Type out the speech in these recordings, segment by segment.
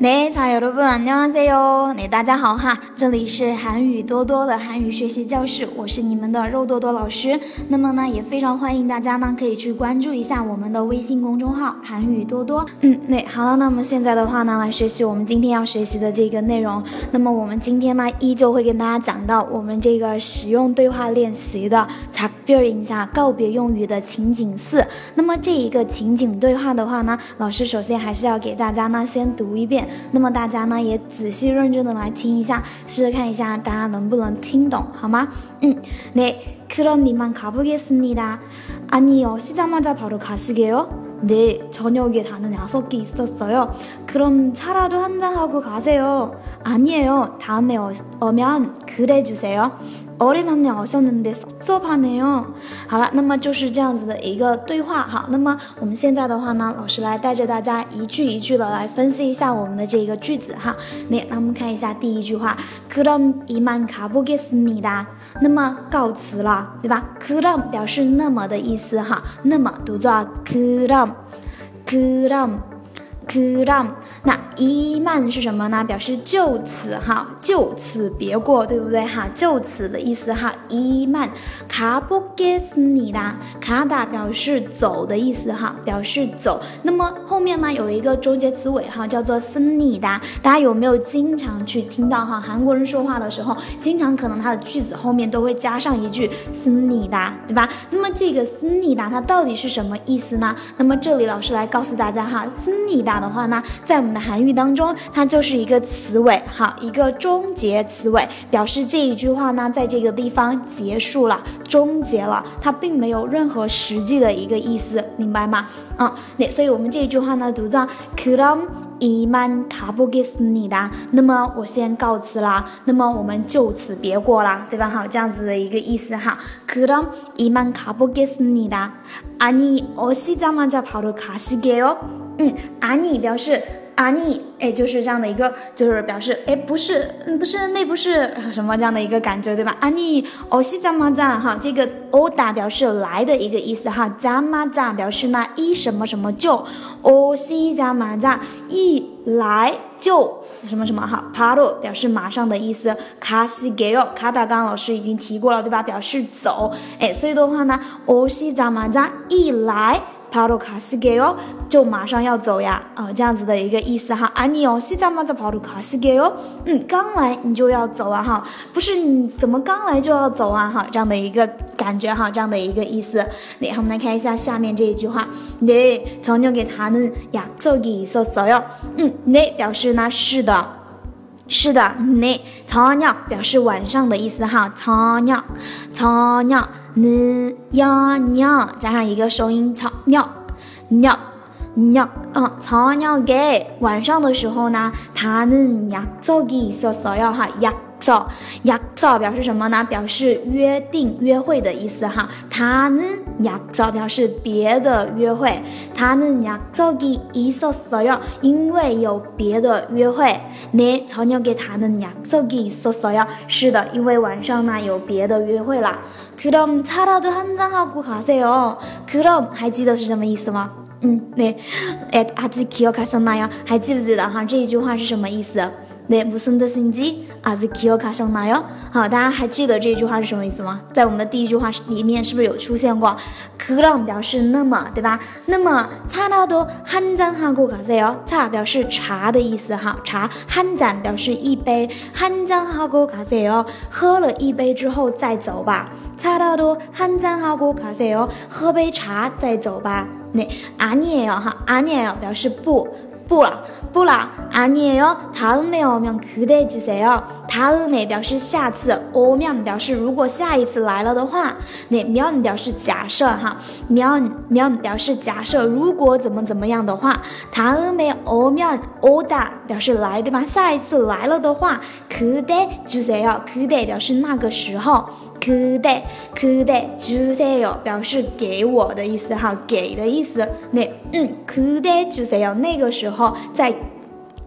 네자여러분안녕하세요 네大家好哈，这里是韩语多多的韩语学习教室，我是你们的肉多多老师。那么呢，也非常欢迎大家呢可以去关注一下我们的微信公众号韩语多多。嗯，那好了，那么现在的话呢，来学习我们今天要学习的这个内容。那么我们今天呢，依旧会跟大家讲到我们这个使用对话练习的擦边一下告别用语的情景四。那么这一个情景对话的话呢，老师首先还是要给大家呢先读一遍。 那么大家呢也仔细认真的来听一下，试试看一下大家能不能听懂，好吗？嗯，네그럼이만가보겠습니다아니요시작하자바로가시게요 네저녁에다는약속이있었어요그럼차라도한잔하고가세요아니에요다음에오면그래주세요 오랜만에오셨는데섭섭하네요好了，那么就是这样子的一个对话哈。那么我们现在的话呢，老师来带着大家一句一句的来分析一下我们的这个句子哈。那那我们看一下第一句话，그럼이만가보겠습니다那么告辞了，对吧？그럼表示那么的意思哈。那么读作그럼 그 럼。 그럼 Karam 那伊曼是什么呢？表示就此哈，就此别过，对不对？哈，就此的意思哈，伊曼，卡布基斯尼达，卡达表示走的意思哈，表示走。那么后面呢，有一个终结词尾哈，叫做斯尼达。大家有没有经常去听到哈，韩国人说话的时候，经常可能他的句子后面都会加上一句斯尼达，对吧？那么这个斯尼达它到底是什么意思呢？那么这里老师来告诉大家哈，斯尼达。다的话呢，在我们的韩语当中，它就是一个词尾，哈，一个终结词尾，表示这一句话呢，在这个地方结束了，终结了，它并没有任何实际的一个意思，明白吗？啊，那所以我们这一句话呢，读作그럼이만가보겠습니다那么我先告辞啦，那么我们就此别过啦，对吧？哈，这样子的一个意思哈。그럼이만가보겠습니다 아니오시자마자바로가시게요 嗯，阿尼表示阿尼，哎，就是这样的一个，就是表示，哎，不是，嗯，不是，那不是 什么这样的一个感觉，对吧？阿尼，哦西扎马扎，哈，这个哦达表示来的一个意思，哈，扎马扎表示呢一什么什么就，哦西扎马扎一来就什么什么，哈，帕罗表示马上的意思，卡西给哦，卡达刚老师已经提过了，对吧？表示走，哎，所以的话呢，哦西扎马扎一来。 帕鲁卡西给哦，就马上要走呀，啊，这样子的一个意思哈。啊，你哦，西藏嘛在帕鲁卡西给哦，嗯，刚来你就要走啊哈，不是你怎么刚来就要走啊哈，这样的一个感觉哈，这样的一个意思。那我们来看一下下面这一句话，네저녁에다는약속이있었어 요。 嗯，네表示呢是的。 是的，你草尿表示晚上的意思哈，草尿，草尿，你呀鸟加上一个收音，早鸟，鸟，鸟，嗯，早鸟给晚上的时候呢，他能呀早给说说要哈呀。서 약， 서表示什么呢？表示约定、约会的意思哈。他는약 서， 表示别的约会。他는약속이있었어 요， 因为有别的约会。네저녁에다는약속이있었어 요， 是的，因为晚上呢有别的约会啦。그럼차라도한잔하고가세 요。 그럼还记得是什么意思吗？嗯，네에아직기억하셨나 요？ 还记不记得哈？这一句话是什么意思？ 네무슨뜻인지아직기억하셨나요好，大家还记得这句话是什么意思吗？在我们的第一句话里面是不是有出现过？그럼表示那么，对吧？那么차라도한잔하고가세 요。 차表示茶的意思哈，茶。한잔表示一杯，한잔하고가세 요。 喝了一杯之后再走吧。차라도한잔하고가세 요。 喝杯茶再走吧。那아니에요哈，아니에요表示不。 不了，不了，아니에 요。 다음에오면그대주세 요。 다음에表示下次，오면表示如果下一次来了的话。那면表示假设哈，면 면表示假设如果怎么怎么样的话。다음에오면오다表示来对吧？下一次来了的话，그대주세 요。 그대表示那个时候。그대그대주세요表示给我的意思哈，给的意思。那嗯，그대주세요那个时候 好，再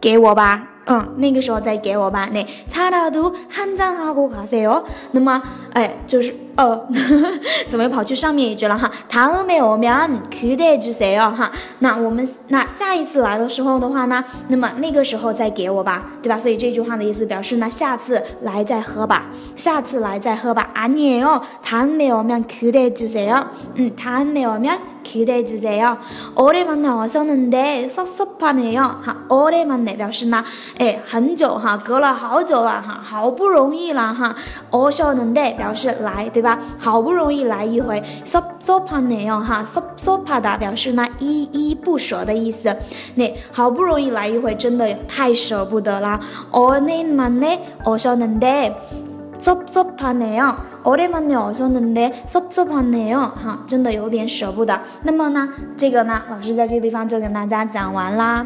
给我吧。嗯，那个时候再给我吧。那差到都汗蒸，好，我告诉哦。那么，哎，就是。哦，怎么又跑去上面一句了哈？다음에오면기대주세요哈。那我们那下一次来的时候的话呢，那么那个时候再给我吧，对吧？所以这句话的意思表示呢，下次来再喝吧，下次来再喝吧。아니에요다음에오면기대주세요嗯，다음에오면期待주세요오래만에오셨는데섭섭하네요哈，오래만에表示呢，哎，很久哈，隔了好久了哈，好不容易了哈，오셨는데表示来，对吧？ 好不容易来一回，섭섭하네요哈，섭섭하다表示呢依依不舍的意思。那好不容易来一回，真的太舍不得啦。오래만에오셨는데 섭섭하네요. 오랜만에 오셨는데 섭섭하네요. 哈，真的有点舍不得。那么呢，这个呢，老师在这个地方就跟大家讲完啦。